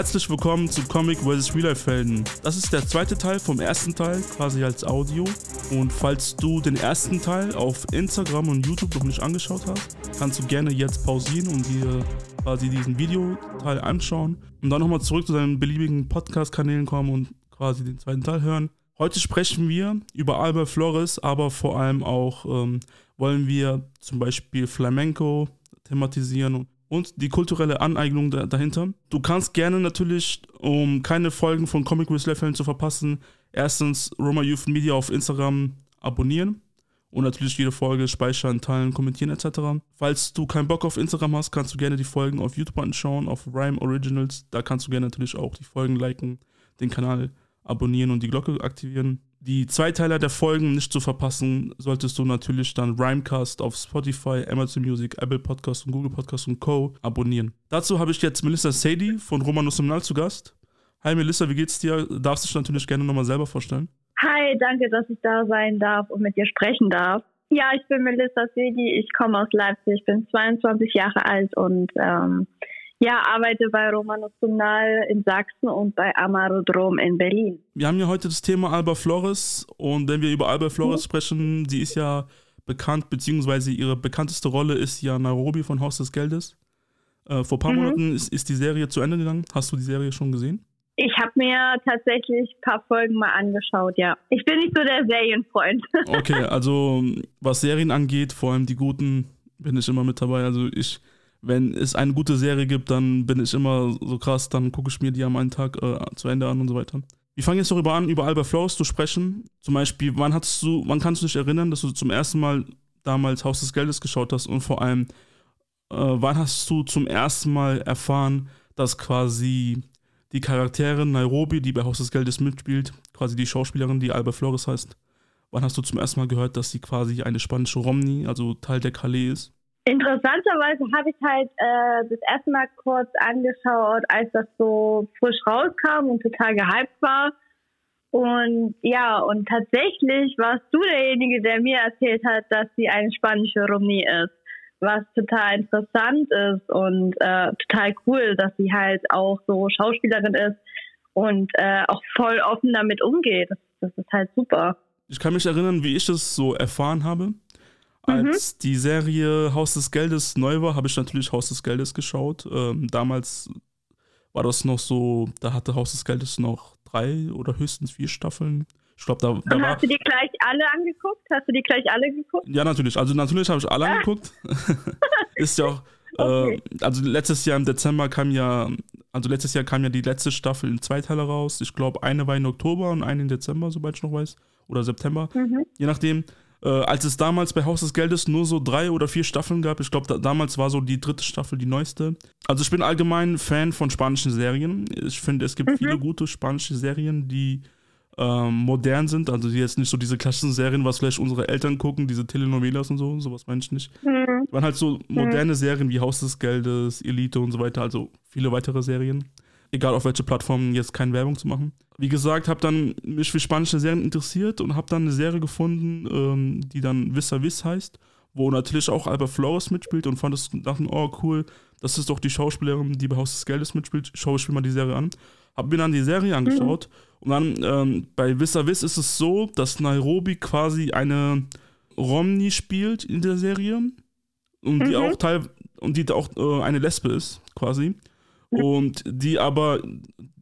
Herzlich willkommen zu Comic vs. Real Life Helden. Das ist der zweite Teil vom ersten Teil, quasi als Audio. Und falls du den ersten Teil auf Instagram und YouTube noch nicht angeschaut hast, kannst du gerne jetzt pausieren und dir quasi diesen Videoteil anschauen und dann nochmal zurück zu deinen beliebigen Podcast-Kanälen kommen und quasi den zweiten Teil hören. Heute sprechen wir über Albert Flores, aber vor allem auch ähm, wollen wir zum Beispiel Flamenco thematisieren und die kulturelle Aneignung da, dahinter. Du kannst gerne natürlich, um keine Folgen von Comic Leveln zu verpassen, erstens Roma Youth Media auf Instagram abonnieren und natürlich jede Folge speichern, teilen, kommentieren etc. Falls du keinen Bock auf Instagram hast, kannst du gerne die Folgen auf YouTube anschauen, auf Rhyme Originals. Da kannst du gerne natürlich auch die Folgen liken, den Kanal abonnieren und die Glocke aktivieren. Die Zweiteiler der Folgen nicht zu verpassen, solltest du natürlich dann Rhymecast auf Spotify, Amazon Music, Apple Podcast und Google Podcast und Co. abonnieren. Dazu habe ich jetzt Melissa Sadie von Romanus Seminal zu Gast. Hi Melissa, wie geht's dir? Darfst dich natürlich gerne nochmal selber vorstellen. Hi, danke, dass ich da sein darf und mit dir sprechen darf. Ja, ich bin Melissa Sedi, ich komme aus Leipzig, bin 22 Jahre alt und ähm, ja, arbeite bei Romanus Sumnal in Sachsen und bei Amarodrom in Berlin. Wir haben ja heute das Thema Alba Flores und wenn wir über Alba Flores mhm. sprechen, sie ist ja bekannt, beziehungsweise ihre bekannteste Rolle ist ja Nairobi von Haus des Geldes. Äh, vor ein paar mhm. Monaten ist, ist die Serie zu Ende gegangen. Hast du die Serie schon gesehen? Ich habe mir tatsächlich ein paar Folgen mal angeschaut, ja. Ich bin nicht so der Serienfreund. okay, also was Serien angeht, vor allem die guten, bin ich immer mit dabei. Also ich wenn es eine gute Serie gibt, dann bin ich immer so krass, dann gucke ich mir die am einen Tag äh, zu Ende an und so weiter. Wir fangen jetzt darüber an, über Albert Flores zu sprechen. Zum Beispiel, wann hattest du, wann kannst du dich erinnern, dass du zum ersten Mal damals Haus des Geldes geschaut hast und vor allem, äh, wann hast du zum ersten Mal erfahren, dass quasi die Charakterin Nairobi, die bei Haus des Geldes mitspielt, quasi die Schauspielerin, die Albert Flores heißt, wann hast du zum ersten Mal gehört, dass sie quasi eine spanische Romney, also Teil der Calais ist? Interessanterweise habe ich halt äh, das erste Mal kurz angeschaut, als das so frisch rauskam und total gehypt war. Und ja, und tatsächlich warst du derjenige, der mir erzählt hat, dass sie eine spanische Romney ist. Was total interessant ist und äh, total cool, dass sie halt auch so Schauspielerin ist und äh, auch voll offen damit umgeht. Das, das ist halt super. Ich kann mich erinnern, wie ich es so erfahren habe. Als mhm. die Serie Haus des Geldes neu war, habe ich natürlich Haus des Geldes geschaut. Ähm, damals war das noch so, da hatte Haus des Geldes noch drei oder höchstens vier Staffeln. Ich glaube, da, da Und hast du die gleich alle angeguckt? Hast du die gleich alle geguckt? Ja, natürlich. Also natürlich habe ich alle ah. angeguckt. Ist ja auch. Äh, okay. Äh, also letztes Jahr im Dezember kam ja, also letztes Jahr kam ja die letzte Staffel in zwei Teile raus. Ich glaube, eine war in Oktober und eine in Dezember, soweit ich noch weiß. Oder September. Mhm. Je nachdem. Äh, als es damals bei Haus des Geldes nur so drei oder vier Staffeln gab, ich glaube, da, damals war so die dritte Staffel die neueste. Also ich bin allgemein Fan von spanischen Serien. Ich finde, es gibt mhm. viele gute spanische Serien, die ähm, modern sind, also die jetzt nicht so diese klassischen Serien, was vielleicht unsere Eltern gucken, diese Telenovelas und so, sowas meine ich nicht. Mhm. Waren halt so moderne mhm. Serien wie Haus des Geldes, Elite und so weiter, also viele weitere Serien egal auf welche Plattform, jetzt keine Werbung zu machen. Wie gesagt, habe dann mich für spanische Serien interessiert und habe dann eine Serie gefunden, ähm, die dann Vis a Vis heißt, wo natürlich auch Albert Flores mitspielt und fand es, dachten, oh cool, das ist doch die Schauspielerin, die bei Haus des Geldes mitspielt, schaue ich mir mal die Serie an. Habe mir dann die Serie angeschaut mhm. und dann ähm, bei Vis a Vis ist es so, dass Nairobi quasi eine Romney spielt in der Serie und mhm. die auch Teil und die auch äh, eine Lesbe ist, quasi. Und die aber,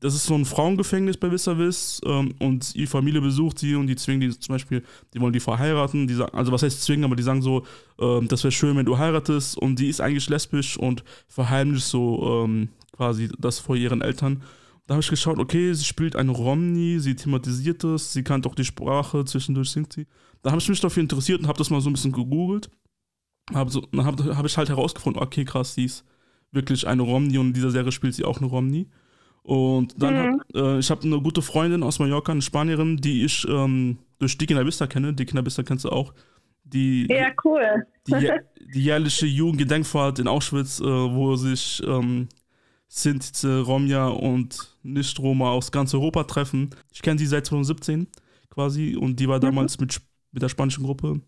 das ist so ein Frauengefängnis bei Vis ähm, und ihre Familie besucht sie und die zwingen die zum Beispiel, die wollen die verheiraten, die sagen, also was heißt zwingen, aber die sagen so, ähm, das wäre schön, wenn du heiratest und die ist eigentlich lesbisch und verheimlicht so ähm, quasi das vor ihren Eltern. Da habe ich geschaut, okay, sie spielt eine Romney, sie thematisiert das, sie kann doch die Sprache, zwischendurch singt sie. Da habe ich mich dafür interessiert und habe das mal so ein bisschen gegoogelt. Hab so, dann habe hab ich halt herausgefunden, okay, krass, sie ist wirklich eine Romney und in dieser Serie spielt sie auch eine Romney. Und dann mhm. hab, äh, ich habe eine gute Freundin aus Mallorca, eine Spanierin, die ich ähm, durch Dickie Vista kenne. Dickie Vista kennst du auch. Die, ja, cool. Die, die jährliche Jugendgedenkfahrt in Auschwitz, äh, wo sich ähm, Sintize, Romja und Nicht-Roma aus ganz Europa treffen. Ich kenne sie seit 2017 quasi und die war mhm. damals mhm. mit, mit der spanischen Gruppe.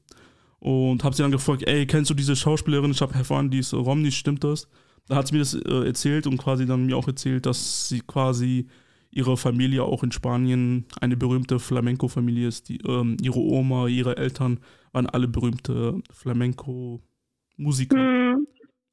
Und habe sie dann gefragt, ey, kennst du diese Schauspielerin? Ich habe erfahren, die ist Romney, stimmt das? Da hat sie mir das äh, erzählt und quasi dann mir auch erzählt, dass sie quasi ihre Familie auch in Spanien eine berühmte Flamenco-Familie ist. Die, ähm, ihre Oma, ihre Eltern waren alle berühmte Flamenco-Musiker. Mhm.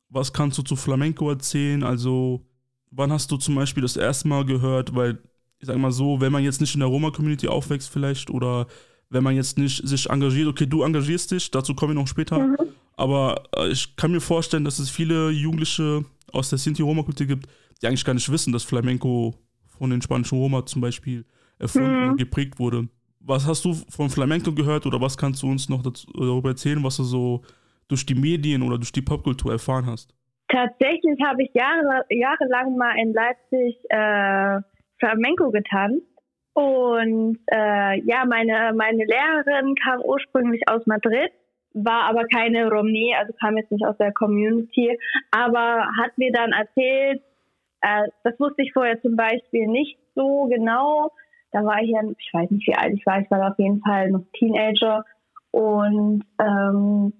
Was kannst du zu Flamenco erzählen? Also, wann hast du zum Beispiel das erste Mal gehört? Weil, ich sag mal so, wenn man jetzt nicht in der Roma-Community aufwächst, vielleicht, oder wenn man jetzt nicht sich engagiert, okay, du engagierst dich, dazu kommen wir noch später. Mhm. Aber äh, ich kann mir vorstellen, dass es viele Jugendliche aus der Sinti-Roma-Kultur gibt, die eigentlich gar nicht wissen, dass Flamenco von den spanischen Roma zum Beispiel erfunden mhm. und geprägt wurde. Was hast du von Flamenco gehört oder was kannst du uns noch dazu, darüber erzählen, was du so durch die Medien oder durch die Popkultur erfahren hast? Tatsächlich habe ich Jahre, jahrelang mal in Leipzig äh, Flamenco getanzt. Und äh, ja, meine, meine Lehrerin kam ursprünglich aus Madrid, war aber keine Romney, also kam jetzt nicht aus der Community, aber hat mir dann erzählt, äh, das wusste ich vorher zum Beispiel nicht so genau. Da war ich ja, ich weiß nicht, wie alt ich war, ich war auf jeden Fall noch Teenager. Und ähm,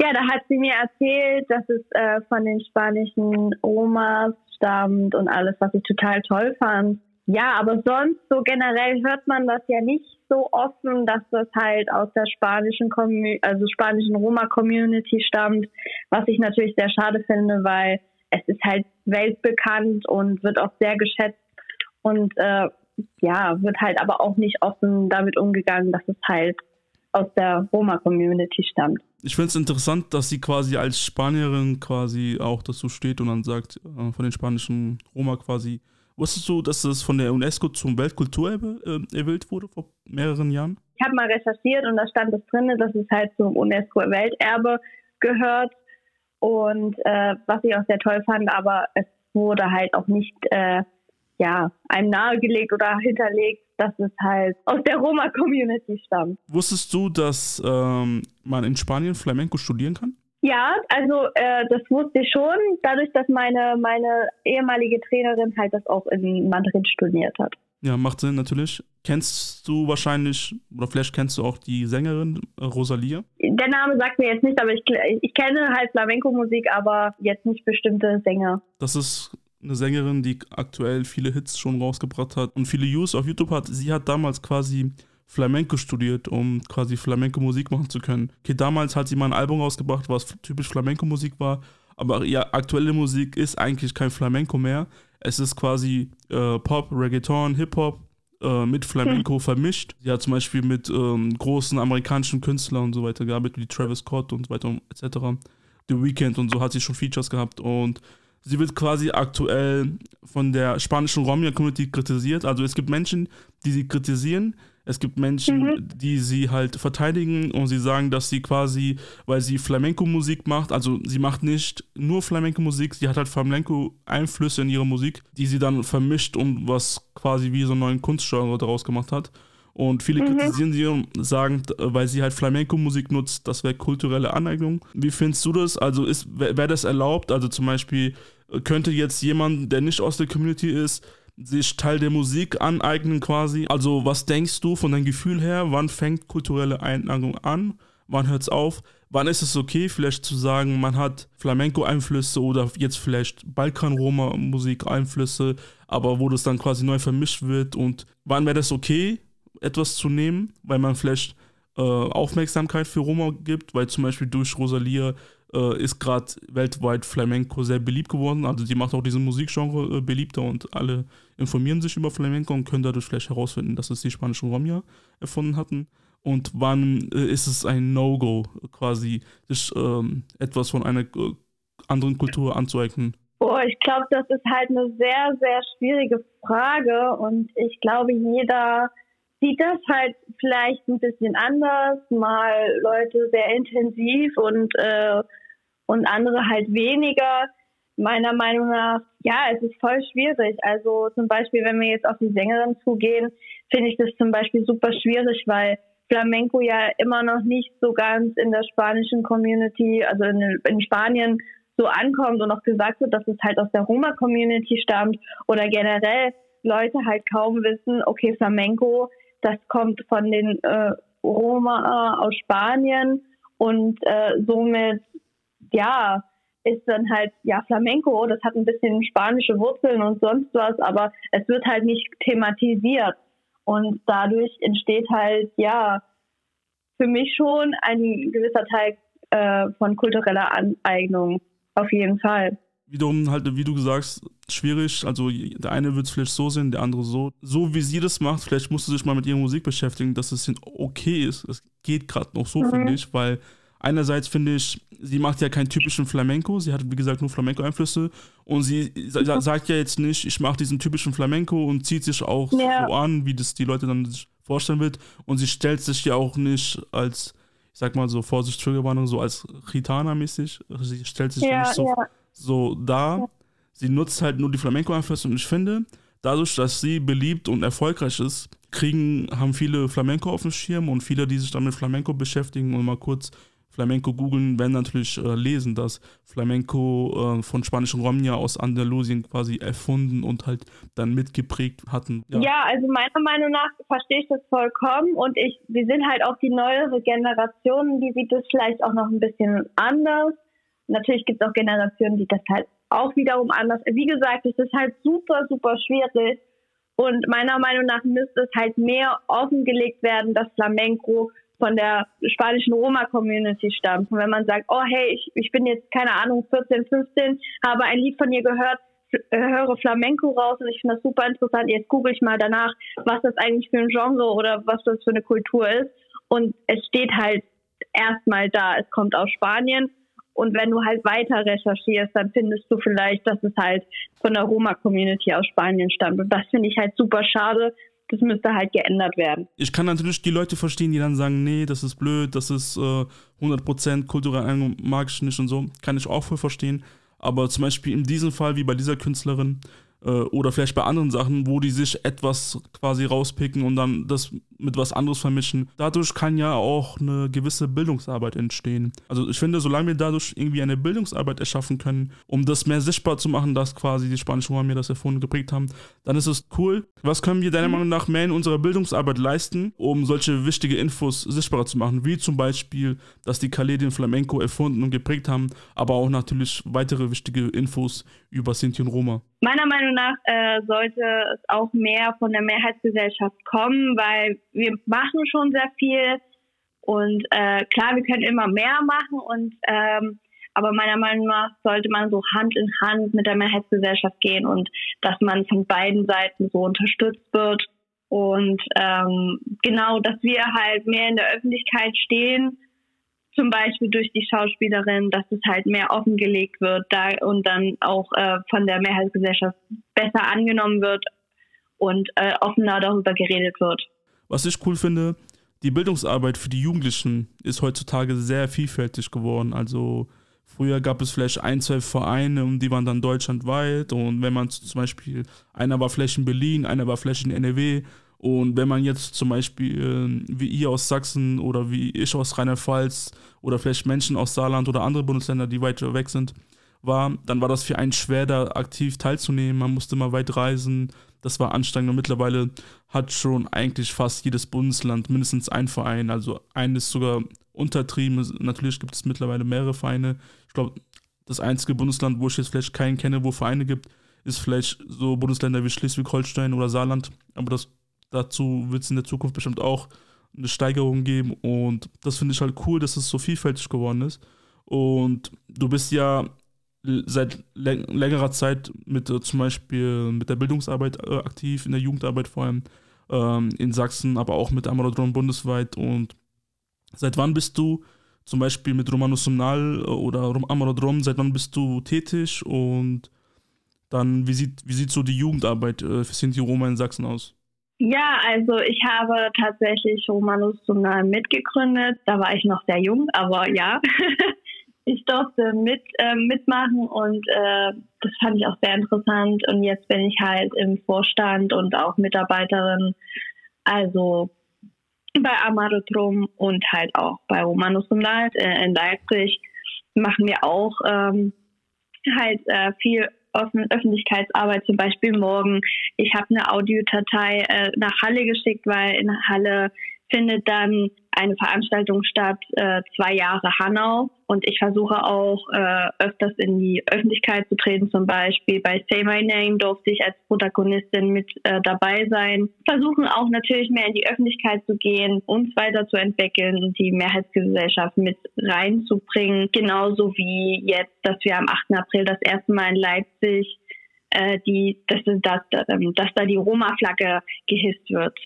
ja, da hat sie mir erzählt, dass es äh, von den spanischen Omas stammt und alles, was ich total toll fand. Ja, aber sonst so generell hört man das ja nicht so offen, dass das halt aus der spanischen Commu also spanischen Roma Community stammt, was ich natürlich sehr schade finde, weil es ist halt weltbekannt und wird auch sehr geschätzt und äh, ja, wird halt aber auch nicht offen damit umgegangen, dass es halt aus der Roma-Community stammt. Ich finde es interessant, dass sie quasi als Spanierin quasi auch dazu steht und dann sagt, äh, von den spanischen Roma quasi. Wusstest du, dass es von der UNESCO zum Weltkulturerbe äh, erwählt wurde vor mehreren Jahren? Ich habe mal recherchiert und da stand es drin, dass es halt zum UNESCO-Welterbe gehört. Und äh, was ich auch sehr toll fand, aber es wurde halt auch nicht äh, ja, einem nahegelegt oder hinterlegt, dass es halt aus der Roma-Community stammt. Wusstest du, dass ähm, man in Spanien Flamenco studieren kann? Ja, also äh, das wusste ich schon, dadurch, dass meine, meine ehemalige Trainerin halt das auch in Madrid studiert hat. Ja, macht Sinn natürlich. Kennst du wahrscheinlich, oder vielleicht kennst du auch die Sängerin äh, Rosalia? Der Name sagt mir jetzt nicht, aber ich, ich kenne halt Flamenco-Musik, aber jetzt nicht bestimmte Sänger. Das ist eine Sängerin, die aktuell viele Hits schon rausgebracht hat und viele Views auf YouTube hat. Sie hat damals quasi Flamenco studiert, um quasi Flamenco-Musik machen zu können. Okay, damals hat sie mal ein Album rausgebracht, was typisch Flamenco-Musik war, aber ihre aktuelle Musik ist eigentlich kein Flamenco mehr. Es ist quasi äh, Pop, Reggaeton, Hip-Hop äh, mit Flamenco hm. vermischt. Sie hat zum Beispiel mit ähm, großen amerikanischen Künstlern und so weiter gearbeitet, wie Travis Scott und so weiter etc. The Weeknd und so hat sie schon Features gehabt und sie wird quasi aktuell von der spanischen Romja-Community kritisiert. Also es gibt Menschen, die sie kritisieren, es gibt Menschen, mhm. die sie halt verteidigen und sie sagen, dass sie quasi, weil sie Flamenco-Musik macht, also sie macht nicht nur Flamenco-Musik, sie hat halt Flamenco-Einflüsse in ihrer Musik, die sie dann vermischt und was quasi wie so einen neuen Kunstgenre daraus gemacht hat. Und viele mhm. kritisieren sie und sagen, weil sie halt Flamenco-Musik nutzt, das wäre kulturelle Aneignung. Wie findest du das? Also wäre das erlaubt? Also zum Beispiel könnte jetzt jemand, der nicht aus der Community ist, sich Teil der Musik aneignen quasi. Also was denkst du von deinem Gefühl her, wann fängt kulturelle Eineignung an, wann hört es auf? Wann ist es okay, vielleicht zu sagen, man hat Flamenco-Einflüsse oder jetzt vielleicht Balkan-Roma-Musik-Einflüsse, aber wo das dann quasi neu vermischt wird und wann wäre das okay, etwas zu nehmen, weil man vielleicht äh, Aufmerksamkeit für Roma gibt, weil zum Beispiel durch Rosalia äh, ist gerade weltweit Flamenco sehr beliebt geworden. Also die macht auch diesen Musikgenre äh, beliebter und alle informieren sich über Flamenco und können dadurch vielleicht herausfinden, dass es die spanischen Romja erfunden hatten. Und wann äh, ist es ein No-Go, quasi sich ähm, etwas von einer äh, anderen Kultur anzueignen? Oh, ich glaube, das ist halt eine sehr, sehr schwierige Frage und ich glaube, jeder sieht das halt vielleicht ein bisschen anders, mal Leute sehr intensiv und äh, und andere halt weniger. Meiner Meinung nach, ja, es ist voll schwierig. Also zum Beispiel, wenn wir jetzt auf die Sängerin zugehen, finde ich das zum Beispiel super schwierig, weil Flamenco ja immer noch nicht so ganz in der spanischen Community, also in, in Spanien so ankommt und auch gesagt wird, dass es halt aus der Roma-Community stammt oder generell Leute halt kaum wissen, okay, Flamenco, das kommt von den äh, Roma aus Spanien und äh, somit ja, ist dann halt, ja, Flamenco, das hat ein bisschen spanische Wurzeln und sonst was, aber es wird halt nicht thematisiert. Und dadurch entsteht halt, ja, für mich schon ein gewisser Teil äh, von kultureller Aneignung. Auf jeden Fall. Wiederum halt, wie du sagst, schwierig. Also der eine wird es vielleicht so sehen, der andere so. So wie sie das macht, vielleicht musst du dich mal mit ihrer Musik beschäftigen, dass es okay ist. Es geht gerade noch so, mhm. finde ich, weil einerseits finde ich, sie macht ja keinen typischen Flamenco, sie hat wie gesagt nur Flamenco-Einflüsse. Und sie sagt ja jetzt nicht, ich mache diesen typischen Flamenco und zieht sich auch ja. so an, wie das die Leute dann sich vorstellen wird. Und sie stellt sich ja auch nicht als, ich sag mal so, Vorsicht, Triggerwarnung, so als Gitana-mäßig, sie stellt sich ja, nicht so, ja. so dar, sie nutzt halt nur die Flamenco-Einflüsse und ich finde, dadurch, dass sie beliebt und erfolgreich ist, kriegen, haben viele Flamenco auf dem Schirm und viele, die sich dann mit Flamenco beschäftigen und mal kurz Flamenco googeln, werden natürlich äh, lesen, dass Flamenco äh, von spanischen Romnia aus Andalusien quasi erfunden und halt dann mitgeprägt hatten. Ja. ja. also meiner Meinung nach verstehe ich das vollkommen und ich, wir sind halt auch die neuere Generation, die sieht das vielleicht auch noch ein bisschen anders. Natürlich gibt es auch Generationen, die das halt auch wiederum anders. Wie gesagt, es ist halt super, super schwierig. Und meiner Meinung nach müsste es halt mehr offengelegt werden, dass Flamenco von der spanischen Roma-Community stammt. Und wenn man sagt, oh hey, ich, ich bin jetzt, keine Ahnung, 14, 15, habe ein Lied von ihr gehört, äh, höre Flamenco raus und ich finde das super interessant. Jetzt google ich mal danach, was das eigentlich für ein Genre oder was das für eine Kultur ist. Und es steht halt erstmal da, es kommt aus Spanien. Und wenn du halt weiter recherchierst, dann findest du vielleicht, dass es halt von der Roma-Community aus Spanien stammt. Und das finde ich halt super schade, das müsste halt geändert werden. Ich kann natürlich die Leute verstehen, die dann sagen, nee, das ist blöd, das ist äh, 100% kulturell mag ich nicht und so. Kann ich auch voll verstehen. Aber zum Beispiel in diesem Fall, wie bei dieser Künstlerin, oder vielleicht bei anderen Sachen, wo die sich etwas quasi rauspicken und dann das mit was anderes vermischen. Dadurch kann ja auch eine gewisse Bildungsarbeit entstehen. Also ich finde, solange wir dadurch irgendwie eine Bildungsarbeit erschaffen können, um das mehr sichtbar zu machen, dass quasi die spanischen Roma mir das erfunden geprägt haben, dann ist es cool. Was können wir deiner Meinung nach mehr in unserer Bildungsarbeit leisten, um solche wichtige Infos sichtbarer zu machen? Wie zum Beispiel, dass die Calais den Flamenco erfunden und geprägt haben, aber auch natürlich weitere wichtige Infos über Sinti und Roma. Meiner Meinung nach äh, sollte es auch mehr von der Mehrheitsgesellschaft kommen, weil wir machen schon sehr viel. Und äh, klar, wir können immer mehr machen und ähm, aber meiner Meinung nach sollte man so Hand in Hand mit der Mehrheitsgesellschaft gehen und dass man von beiden Seiten so unterstützt wird. Und ähm, genau, dass wir halt mehr in der Öffentlichkeit stehen zum Beispiel durch die Schauspielerin, dass es halt mehr offengelegt wird da und dann auch äh, von der Mehrheitsgesellschaft besser angenommen wird und äh, offener darüber geredet wird. Was ich cool finde, die Bildungsarbeit für die Jugendlichen ist heutzutage sehr vielfältig geworden. Also früher gab es vielleicht ein, zwei Vereine und die waren dann deutschlandweit und wenn man zum Beispiel, einer war vielleicht in Berlin, einer war vielleicht in NRW und wenn man jetzt zum Beispiel äh, wie ihr aus Sachsen oder wie ich aus Rheinland-Pfalz oder vielleicht Menschen aus Saarland oder andere Bundesländer, die weiter weg sind, war, dann war das für einen schwer, da aktiv teilzunehmen. Man musste mal weit reisen. Das war anstrengend. Und mittlerweile hat schon eigentlich fast jedes Bundesland mindestens einen Verein. Also eines sogar untertrieben. Natürlich gibt es mittlerweile mehrere Vereine. Ich glaube, das einzige Bundesland, wo ich jetzt vielleicht keinen kenne, wo Vereine gibt, ist vielleicht so Bundesländer wie Schleswig-Holstein oder Saarland. Aber das Dazu wird es in der Zukunft bestimmt auch eine Steigerung geben und das finde ich halt cool, dass es so vielfältig geworden ist. Und du bist ja seit längerer Zeit mit äh, zum Beispiel mit der Bildungsarbeit äh, aktiv, in der Jugendarbeit vor allem ähm, in Sachsen, aber auch mit Amarodrom bundesweit. Und seit wann bist du zum Beispiel mit Romanus Sumnal äh, oder Amarodrom, seit wann bist du tätig und dann, wie sieht, wie sieht so die Jugendarbeit für Sinti Roma in Sachsen aus? Ja, also ich habe tatsächlich Romanus Sumnal mitgegründet. Da war ich noch sehr jung, aber ja, ich durfte mit äh, mitmachen und äh, das fand ich auch sehr interessant. Und jetzt bin ich halt im Vorstand und auch Mitarbeiterin, also bei Amarotrum und halt auch bei Romanus Sumnal äh, in Leipzig machen wir auch ähm, halt äh, viel Offen Öffentlichkeitsarbeit, zum Beispiel morgen. Ich habe eine Audiodatei äh, nach Halle geschickt, weil in Halle findet dann eine Veranstaltung statt, äh, zwei Jahre Hanau. Und ich versuche auch äh, öfters in die Öffentlichkeit zu treten. Zum Beispiel bei Say My Name durfte ich als Protagonistin mit äh, dabei sein. Versuchen auch natürlich mehr in die Öffentlichkeit zu gehen, uns weiterzuentwickeln und die Mehrheitsgesellschaft mit reinzubringen. Genauso wie jetzt, dass wir am 8. April das erste Mal in Leipzig äh, die, dass, dass, dass da die Roma-Flagge gehisst wird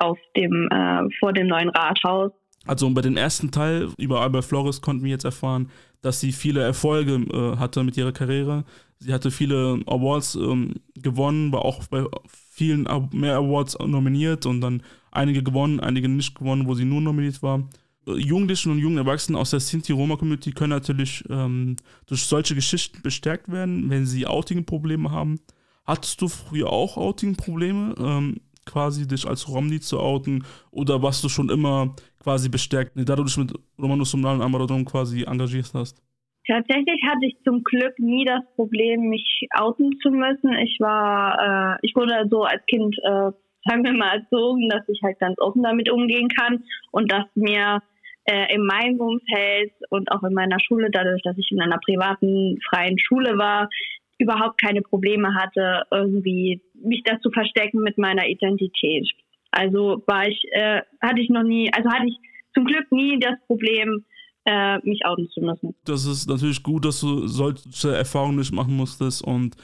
auf dem, äh, vor dem neuen Rathaus. Also bei dem ersten Teil über Albert Flores konnten wir jetzt erfahren, dass sie viele Erfolge äh, hatte mit ihrer Karriere. Sie hatte viele Awards ähm, gewonnen, war auch bei vielen mehr Awards nominiert und dann einige gewonnen, einige nicht gewonnen, wo sie nur nominiert war. Äh, Jugendlichen und jungen Erwachsenen aus der Sinti-Roma-Community können natürlich ähm, durch solche Geschichten bestärkt werden, wenn sie Outing-Probleme haben. Hattest du früher auch Outing-Probleme? Ähm, quasi dich als Romni zu outen oder was du schon immer quasi bestärkt, da du dich mit Romanus Sumnal und Amarodon quasi engagiert hast? Tatsächlich hatte ich zum Glück nie das Problem, mich outen zu müssen. Ich war, äh, ich wurde so als Kind, äh, sagen wir mal, erzogen, dass ich halt ganz offen damit umgehen kann und dass mir äh, in meinem Umfeld und auch in meiner Schule, dadurch, dass ich in einer privaten, freien Schule war, überhaupt keine Probleme hatte, irgendwie mich da zu verstecken mit meiner Identität. Also war ich, äh, hatte ich noch nie, also hatte ich zum Glück nie das Problem, äh, mich outen zu müssen. Das ist natürlich gut, dass du solche Erfahrungen nicht machen musstest und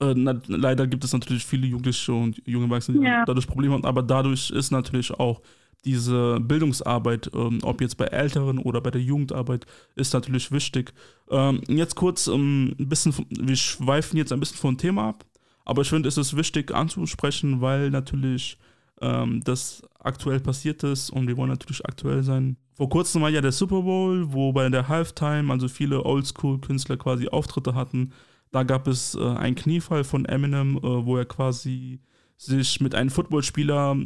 äh, na, leider gibt es natürlich viele Jugendliche und junge Erwachsene, die ja. dadurch Probleme haben, aber dadurch ist natürlich auch diese Bildungsarbeit, ähm, ob jetzt bei Älteren oder bei der Jugendarbeit, ist natürlich wichtig. Ähm, jetzt kurz ähm, ein bisschen, wir schweifen jetzt ein bisschen vom Thema ab, aber ich finde, es ist wichtig anzusprechen, weil natürlich ähm, das aktuell passiert ist und wir wollen natürlich aktuell sein. Vor kurzem war ja der Super Bowl, wo bei der Halftime also viele Oldschool-Künstler quasi Auftritte hatten. Da gab es äh, einen Kniefall von Eminem, äh, wo er quasi sich mit einem Footballspieler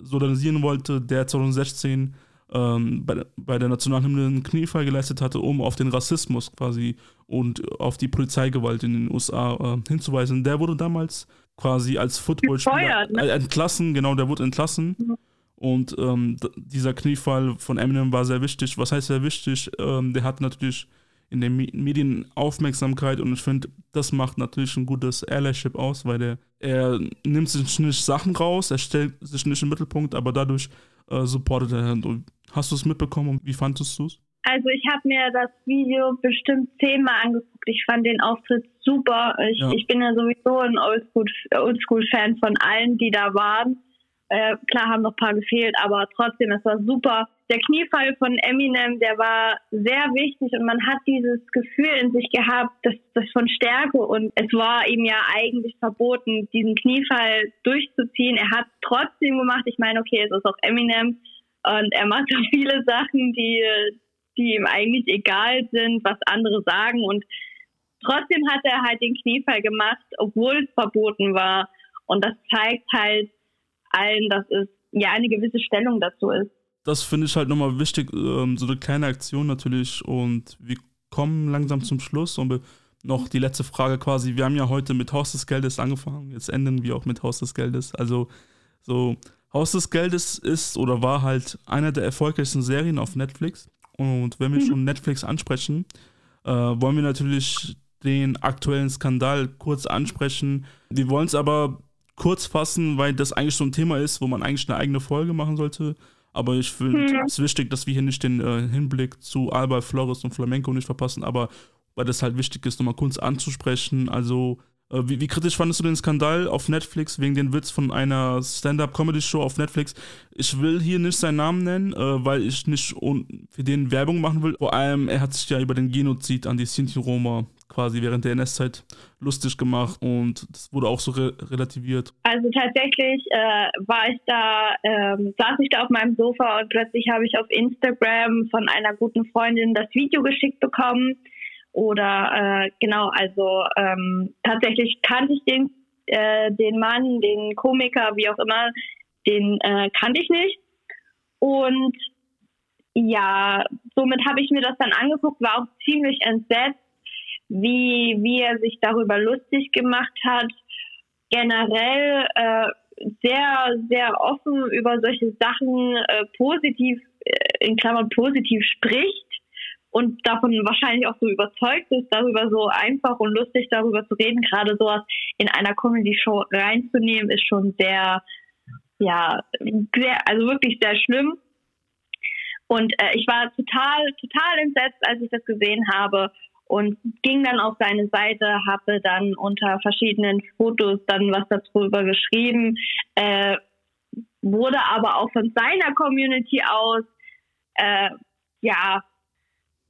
solidarisieren wollte, der 2016 ähm, bei, bei der Nationalhymne einen Kniefall geleistet hatte, um auf den Rassismus quasi und auf die Polizeigewalt in den USA äh, hinzuweisen. Der wurde damals quasi als Footballspieler ne? äh, entlassen, genau, der wurde entlassen. Mhm. Und ähm, dieser Kniefall von Eminem war sehr wichtig. Was heißt sehr wichtig? Ähm, der hat natürlich in den Medien Aufmerksamkeit und ich finde, das macht natürlich ein gutes Allyship aus, weil der, er nimmt sich nicht Sachen raus, er stellt sich nicht im Mittelpunkt, aber dadurch äh, supportet er. Und hast du es mitbekommen und wie fandest du es? Also ich habe mir das Video bestimmt zehnmal angeguckt. Ich fand den Auftritt super. Ich, ja. ich bin ja sowieso ein Oldschool-Fan von allen, die da waren. Äh, klar haben noch ein paar gefehlt, aber trotzdem, es war super. Der Kniefall von Eminem, der war sehr wichtig und man hat dieses Gefühl in sich gehabt, das, das von Stärke und es war ihm ja eigentlich verboten, diesen Kniefall durchzuziehen. Er hat trotzdem gemacht. Ich meine, okay, es ist auch Eminem und er macht auch viele Sachen, die, die ihm eigentlich egal sind, was andere sagen und trotzdem hat er halt den Kniefall gemacht, obwohl es verboten war. Und das zeigt halt, allen, dass es ja eine gewisse Stellung dazu ist. Das finde ich halt nochmal wichtig, ähm, so eine kleine Aktion natürlich. Und wir kommen langsam zum Schluss und noch die letzte Frage quasi. Wir haben ja heute mit Haus des Geldes angefangen, jetzt enden wir auch mit Haus des Geldes. Also so, Haus des Geldes ist oder war halt einer der erfolgreichsten Serien auf Netflix. Und wenn wir mhm. schon Netflix ansprechen, äh, wollen wir natürlich den aktuellen Skandal kurz ansprechen. Wir wollen es aber kurz fassen, weil das eigentlich so ein Thema ist, wo man eigentlich eine eigene Folge machen sollte. Aber ich finde hm. es wichtig, dass wir hier nicht den äh, Hinblick zu Alba, Flores und Flamenco nicht verpassen, aber weil das halt wichtig ist, nochmal kurz anzusprechen. Also, äh, wie, wie, kritisch fandest du den Skandal auf Netflix wegen den Witz von einer Stand-Up-Comedy-Show auf Netflix? Ich will hier nicht seinen Namen nennen, äh, weil ich nicht für den Werbung machen will. Vor allem, er hat sich ja über den Genozid an die Sinti-Roma quasi während der NS-Zeit lustig gemacht und das wurde auch so re relativiert. Also tatsächlich äh, war ich da, ähm, saß ich da auf meinem Sofa und plötzlich habe ich auf Instagram von einer guten Freundin das Video geschickt bekommen. Oder äh, genau, also ähm, tatsächlich kannte ich den, äh, den Mann, den Komiker, wie auch immer, den äh, kannte ich nicht. Und ja, somit habe ich mir das dann angeguckt, war auch ziemlich entsetzt, wie, wie er sich darüber lustig gemacht hat. Generell äh, sehr, sehr offen über solche Sachen äh, positiv äh, in Klammern positiv spricht und davon wahrscheinlich auch so überzeugt ist, darüber so einfach und lustig darüber zu reden, gerade sowas in einer Comedy-Show reinzunehmen, ist schon sehr, ja, sehr, also wirklich sehr schlimm. Und äh, ich war total, total entsetzt, als ich das gesehen habe und ging dann auf seine Seite, habe dann unter verschiedenen Fotos dann was darüber geschrieben, äh, wurde aber auch von seiner Community aus äh, ja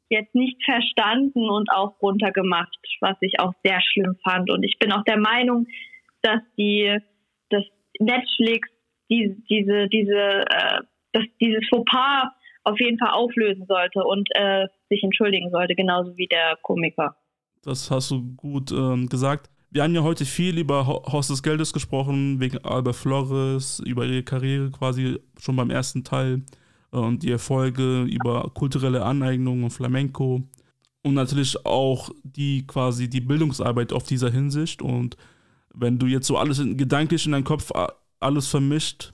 jetzt nicht verstanden und auch runtergemacht, was ich auch sehr schlimm fand. Und ich bin auch der Meinung, dass die, dass Netflix die, diese, diese, äh, dass dieses Fauxpas auf jeden Fall auflösen sollte und äh, sich entschuldigen sollte, genauso wie der Komiker. Das hast du gut ähm, gesagt. Wir haben ja heute viel über Haus des Geldes gesprochen, wegen Albert Flores, über ihre Karriere quasi schon beim ersten Teil und die Erfolge über kulturelle Aneignung und Flamenco und natürlich auch die quasi die Bildungsarbeit auf dieser Hinsicht und wenn du jetzt so alles in, gedanklich in deinem Kopf alles vermischt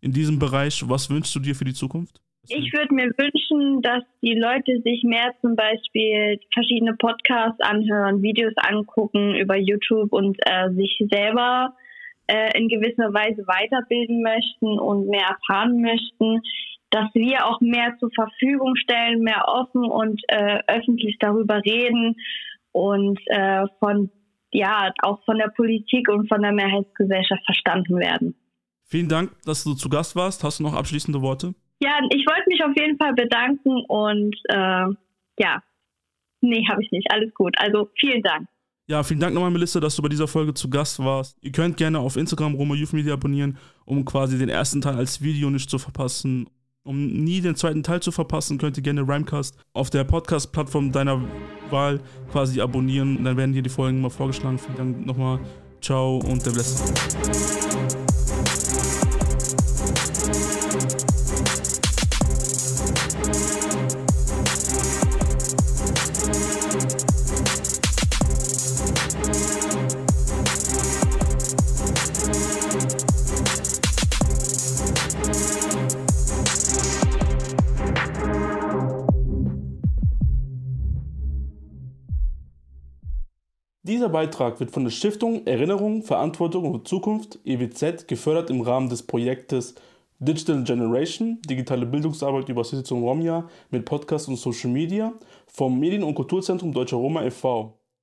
in diesem Bereich, was wünschst du dir für die Zukunft? Ich würde mir wünschen, dass die Leute sich mehr zum Beispiel verschiedene Podcasts anhören, Videos angucken über YouTube und äh, sich selber äh, in gewisser Weise weiterbilden möchten und mehr erfahren möchten dass wir auch mehr zur Verfügung stellen, mehr offen und äh, öffentlich darüber reden und äh, von ja auch von der Politik und von der Mehrheitsgesellschaft verstanden werden. Vielen Dank, dass du zu Gast warst. Hast du noch abschließende Worte? Ja, ich wollte mich auf jeden Fall bedanken und äh, ja, nee, habe ich nicht. Alles gut. Also vielen Dank. Ja, vielen Dank nochmal, Melissa, dass du bei dieser Folge zu Gast warst. Ihr könnt gerne auf Instagram Roma Youth Media abonnieren, um quasi den ersten Teil als Video nicht zu verpassen. Um nie den zweiten Teil zu verpassen, könnt ihr gerne Rhymecast auf der Podcast-Plattform deiner Wahl quasi abonnieren. Dann werden dir die Folgen mal vorgeschlagen. Vielen Dank nochmal. Ciao und der Blessing. Dieser Beitrag wird von der Stiftung Erinnerung, Verantwortung und Zukunft EWZ gefördert im Rahmen des Projektes Digital Generation, digitale Bildungsarbeit über Sitzung Romja mit Podcast und Social Media vom Medien- und Kulturzentrum Deutscher Roma e.V.